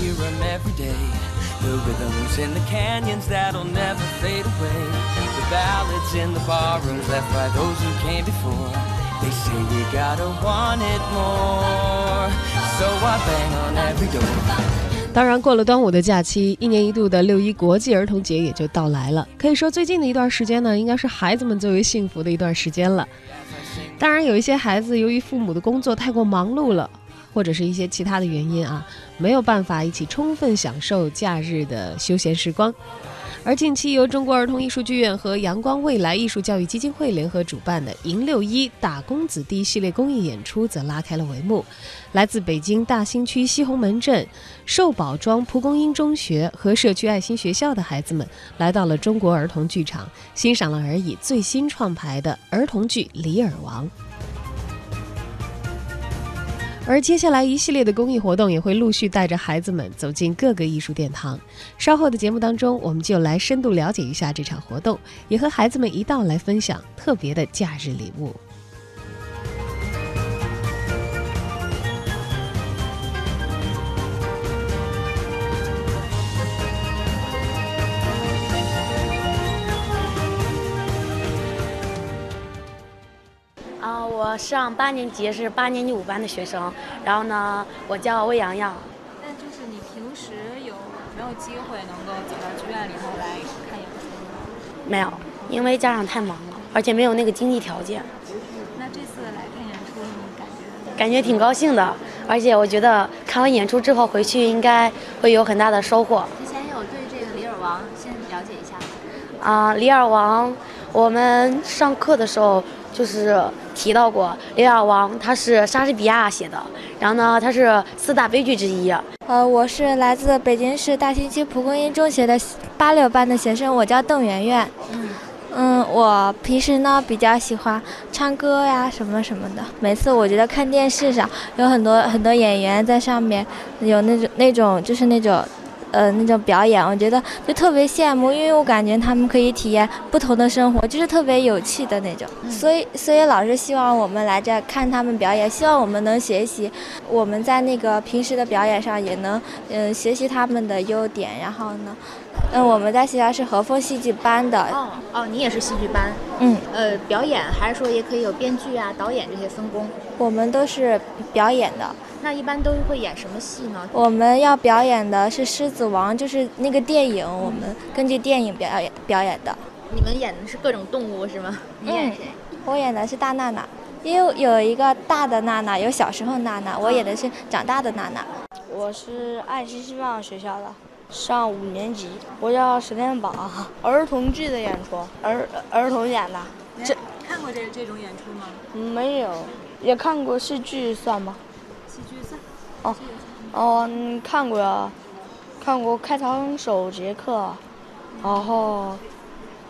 hear them every day. The rhythms in the canyons that'll never fade away. The ballads in the barrooms left by those who came before. They say we gotta want it more. So I bang on every door. 当然，过了端午的假期，一年一度的六一国际儿童节也就到来了。可以说，最近的一段时间呢，应该是孩子们最为幸福的一段时间了。当然，有一些孩子由于父母的工作太过忙碌了，或者是一些其他的原因啊，没有办法一起充分享受假日的休闲时光。而近期由中国儿童艺术剧院和阳光未来艺术教育基金会联合主办的“迎六一打工子弟”系列公益演出则拉开了帷幕。来自北京大兴区西红门镇寿宝庄蒲公英中学和社区爱心学校的孩子们来到了中国儿童剧场，欣赏了而已最新创排的儿童剧《李尔王》。而接下来一系列的公益活动也会陆续带着孩子们走进各个艺术殿堂。稍后的节目当中，我们就来深度了解一下这场活动，也和孩子们一道来分享特别的假日礼物。我上八年级，是八年级五班的学生。然后呢，我叫魏洋洋。那就是你平时有没有机会能够走到剧院里头来看演出？没有，因为家长太忙了，而且没有那个经济条件。那这次来看演出，你感觉？感觉挺高兴的，而且我觉得看完演出之后回去应该会有很大的收获。之前有对这个《李尔王》先了解一下。啊，《李尔王》，我们上课的时候就是提到过，《李尔王》他是莎士比亚写的，然后呢，他是四大悲剧之一。呃，我是来自北京市大兴区蒲公英中学的八六班的学生，我叫邓媛媛。嗯。嗯，我平时呢比较喜欢唱歌呀，什么什么的。每次我觉得看电视上有很多很多演员在上面，有那种那种就是那种。呃，那种表演，我觉得就特别羡慕，因为我感觉他们可以体验不同的生活，就是特别有趣的那种。所以，所以老师希望我们来这看他们表演，希望我们能学习，我们在那个平时的表演上也能，嗯，学习他们的优点。然后呢，嗯，我们在学校是和风戏剧班的。哦哦，你也是戏剧班。嗯。呃，表演还是说也可以有编剧啊、导演这些分工？我们都是表演的。那一般都会演什么戏呢？我们要表演的是《狮子王》，就是那个电影，我们根据电影表演表演的。你们演的是各种动物是吗？你演谁？我演的是大娜娜，因为有一个大的娜娜，有小时候娜娜，我演的是长大的娜娜。我是爱心希望学校的，上五年级，我叫沈天宝。儿童剧的演出，儿儿童演的。这看过这这种演出吗？没有，也看过戏剧，算吗戏剧？哦，哦，看过呀，看过开膛手杰克，然后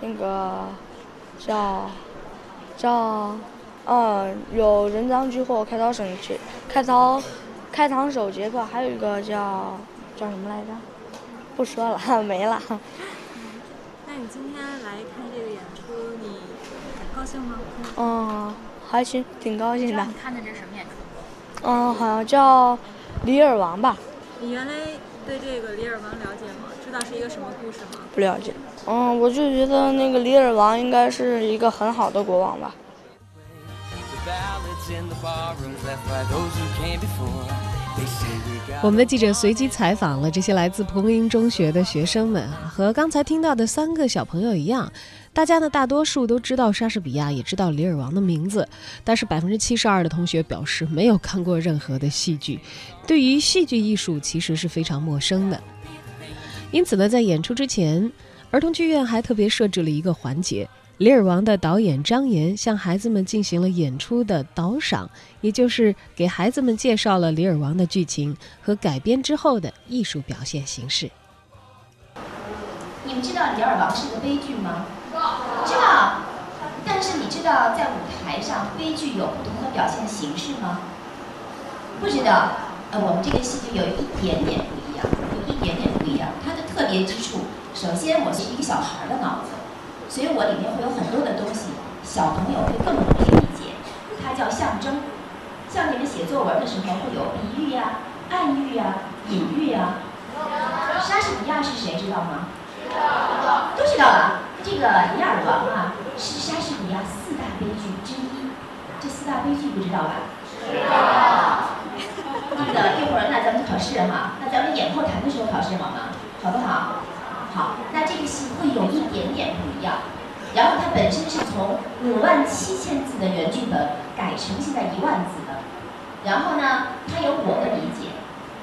那个叫叫嗯，有人赃俱获开膛手杰开膛开膛手杰克，还有一个叫叫什么来着？不说了，没了。那你今天来看这个演出，你高兴吗？嗯，还行，挺高兴的。你看的这是什么演出？嗯，好像叫《李尔王》吧。你原来对这个《李尔王》了解吗？知道是一个什么故事吗？不了解。嗯，我就觉得那个李尔王应该是一个很好的国王吧。我们的记者随机采访了这些来自蒲公英中学的学生们，和刚才听到的三个小朋友一样。大家呢，大多数都知道莎士比亚，也知道李尔王的名字，但是百分之七十二的同学表示没有看过任何的戏剧，对于戏剧艺术其实是非常陌生的。因此呢，在演出之前，儿童剧院还特别设置了一个环节，李尔王的导演张岩向孩子们进行了演出的导赏，也就是给孩子们介绍了李尔王的剧情和改编之后的艺术表现形式。你们知道李尔王是个悲剧吗？知道，但是你知道在舞台上悲剧有不同的表现形式吗？不知道，呃，我们这个戏剧有一点点不一样，有一点点不一样。它的特别之处，首先我是一个小孩的脑子，所以我里面会有很多的东西，小朋友会更容易理解。它叫象征，像你们写作文的时候会有比喻呀、暗喻呀、隐喻呀，莎士比亚是谁？知道吗？知道。都知道了。这个《李尔王》啊，是莎士比亚四大悲剧之一。这四大悲剧不知道吧？知道。那个一会儿那咱们考试哈，那咱们演后谈的时候考试好吗？好不好？好。那这个戏会有一点点不一样。然后它本身是从五万七千字的原剧本改成现在一万字的。然后呢，它有我的理解，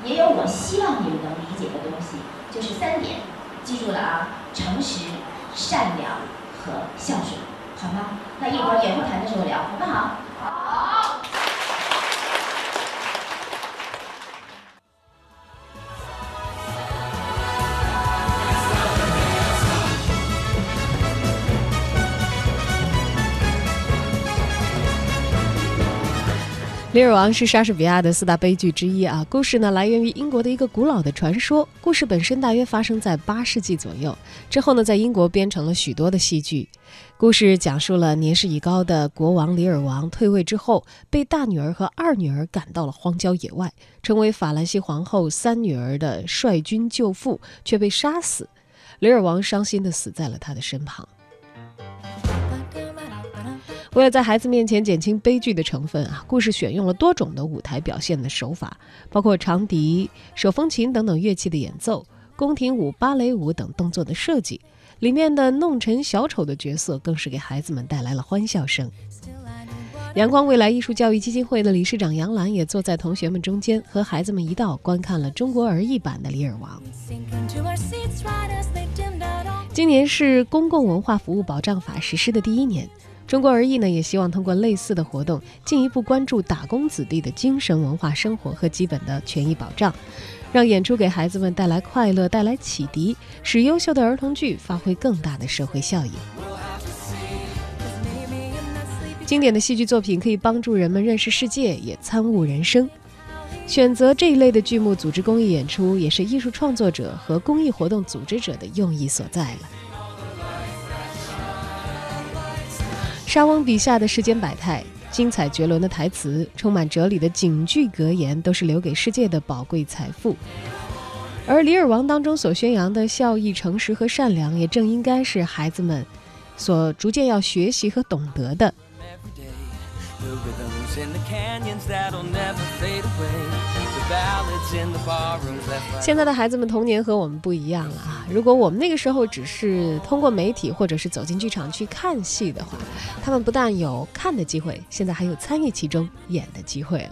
也有我希望你们能理解的东西，就是三点，记住了啊，诚实、善良和孝顺，好吗？那一会儿演后谈的时候聊，好不？好。《李尔王》是莎士比亚的四大悲剧之一啊。故事呢来源于英国的一个古老的传说。故事本身大约发生在八世纪左右，之后呢在英国编成了许多的戏剧。故事讲述了年事已高的国王李尔王退位之后，被大女儿和二女儿赶到了荒郊野外，成为法兰西皇后三女儿的率军救父，却被杀死。李尔王伤心地死在了他的身旁。为了在孩子面前减轻悲剧的成分啊，故事选用了多种的舞台表现的手法，包括长笛、手风琴等等乐器的演奏、宫廷舞、芭蕾舞等动作的设计。里面的弄臣小丑的角色更是给孩子们带来了欢笑声。阳光未来艺术教育基金会的理事长杨澜也坐在同学们中间，和孩子们一道观看了中国儿艺版的《李尔王》。今年是公共文化服务保障法实施的第一年。中国儿艺呢，也希望通过类似的活动，进一步关注打工子弟的精神文化生活和基本的权益保障，让演出给孩子们带来快乐、带来启迪，使优秀的儿童剧发挥更大的社会效应。经典的戏剧作品可以帮助人们认识世界，也参悟人生。选择这一类的剧目组织公益演出，也是艺术创作者和公益活动组织者的用意所在了。莎翁笔下的世间百态、精彩绝伦的台词、充满哲理的警句格言，都是留给世界的宝贵财富。而《李尔王》当中所宣扬的孝义、诚实和善良，也正应该是孩子们所逐渐要学习和懂得的。Every day, the 现在的孩子们童年和我们不一样了啊！如果我们那个时候只是通过媒体或者是走进剧场去看戏的话，他们不但有看的机会，现在还有参与其中演的机会了。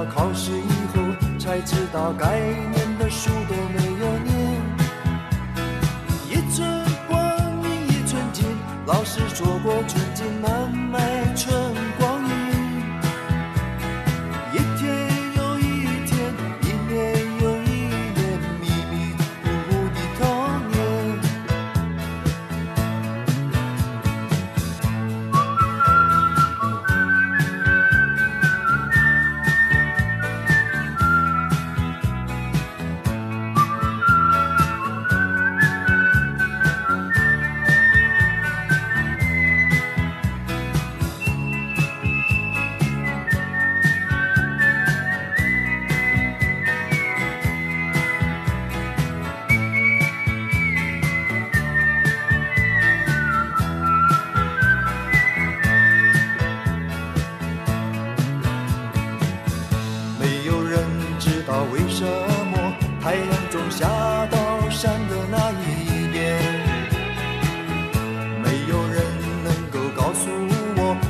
到考试以后才知道该念的书都没有念。一寸光阴一寸金。老师说过，寸金难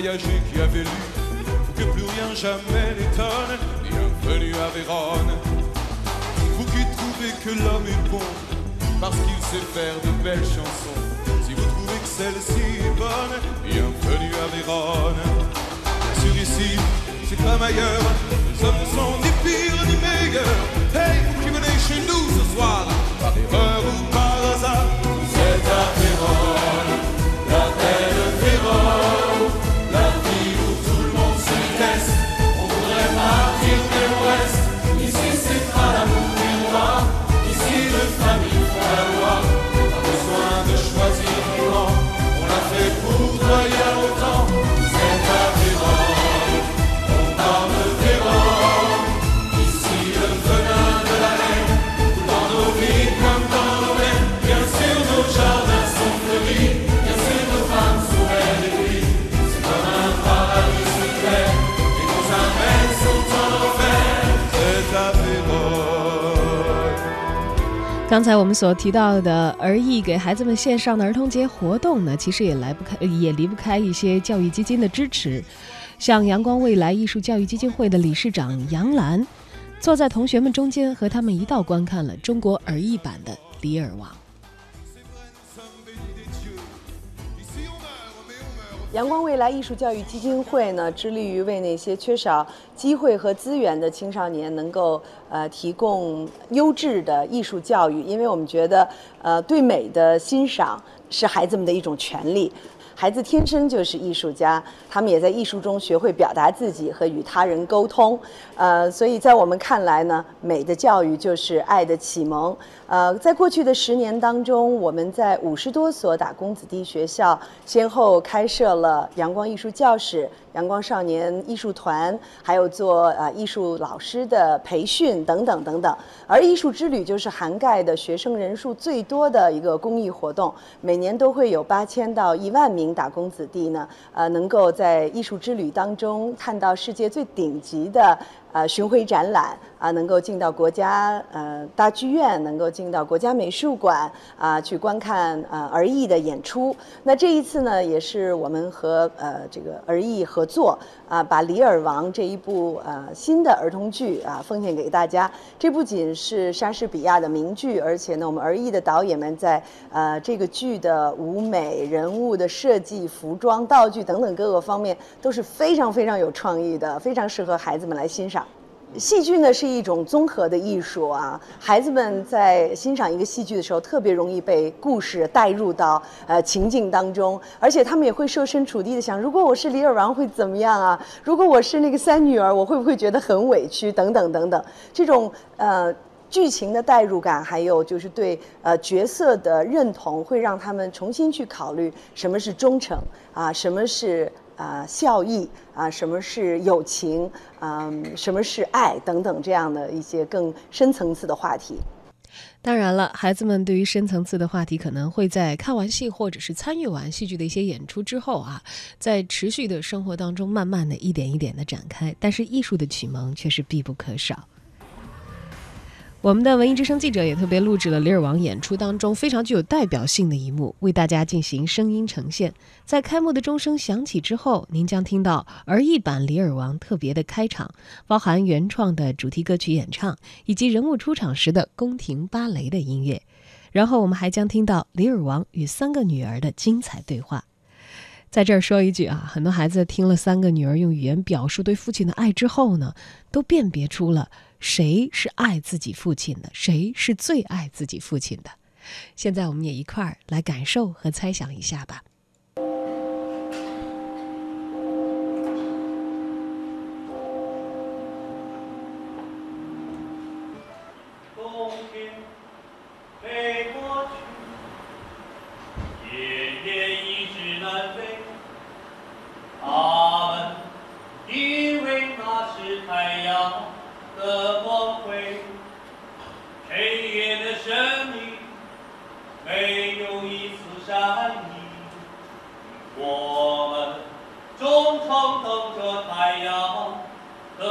voyagé, qui avez lu, que plus rien jamais n'étonne, bienvenue à Vérone. Vous qui trouvez que l'homme est bon, parce qu'il sait faire de belles chansons. Si vous trouvez que celle-ci est bonne, bienvenue à Vérone. Sûr ici, c'est comme ailleurs, les hommes 刚才我们所提到的儿艺给孩子们线上的儿童节活动呢，其实也来不开，也离不开一些教育基金的支持。像阳光未来艺术教育基金会的理事长杨澜，坐在同学们中间，和他们一道观看了中国儿艺版的《李尔王》。阳光未来艺术教育基金会呢，致力于为那些缺少机会和资源的青少年能够呃提供优质的艺术教育，因为我们觉得呃对美的欣赏是孩子们的一种权利。孩子天生就是艺术家，他们也在艺术中学会表达自己和与他人沟通。呃，所以在我们看来呢，美的教育就是爱的启蒙。呃，在过去的十年当中，我们在五十多所打工子弟学校，先后开设了阳光艺术教室、阳光少年艺术团，还有做呃艺术老师的培训等等等等。而艺术之旅就是涵盖的学生人数最多的一个公益活动，每年都会有八千到一万名打工子弟呢，呃，能够在艺术之旅当中看到世界最顶级的。呃，巡回展览啊、能够进到国家呃大剧院，能够进到国家美术馆啊、去观看呃儿艺的演出。那这一次呢，也是我们和呃这个儿艺合作啊、把《李尔王》这一部呃新的儿童剧啊、奉献给大家。这不仅是莎士比亚的名剧，而且呢，我们儿艺的导演们在呃这个剧的舞美、人物的设计、服装、道具等等各个方面都是非常非常有创意的，非常适合孩子们来欣赏。戏剧呢是一种综合的艺术啊，孩子们在欣赏一个戏剧的时候，特别容易被故事带入到呃情境当中，而且他们也会设身处地的想，如果我是李尔王会怎么样啊？如果我是那个三女儿，我会不会觉得很委屈？等等等等，这种呃。剧情的代入感，还有就是对呃角色的认同，会让他们重新去考虑什么是忠诚啊，什么是啊、孝义啊，什么是友情啊、什么是爱等等这样的一些更深层次的话题。当然了，孩子们对于深层次的话题，可能会在看完戏或者是参与完戏剧的一些演出之后啊，在持续的生活当中，慢慢的一点一点的展开。但是艺术的启蒙却是必不可少。我们的文艺之声记者也特别录制了《李尔王》演出当中非常具有代表性的一幕，为大家进行声音呈现。在开幕的钟声响起之后，您将听到儿艺版《李尔王》特别的开场，包含原创的主题歌曲演唱以及人物出场时的宫廷芭蕾的音乐。然后我们还将听到李尔王与三个女儿的精彩对话。在这儿说一句啊，很多孩子听了三个女儿用语言表述对父亲的爱之后呢，都辨别出了谁是爱自己父亲的，谁是最爱自己父亲的。现在我们也一块儿来感受和猜想一下吧。太阳的光辉黑夜的神秘没有一丝善意。我们终成等着太阳的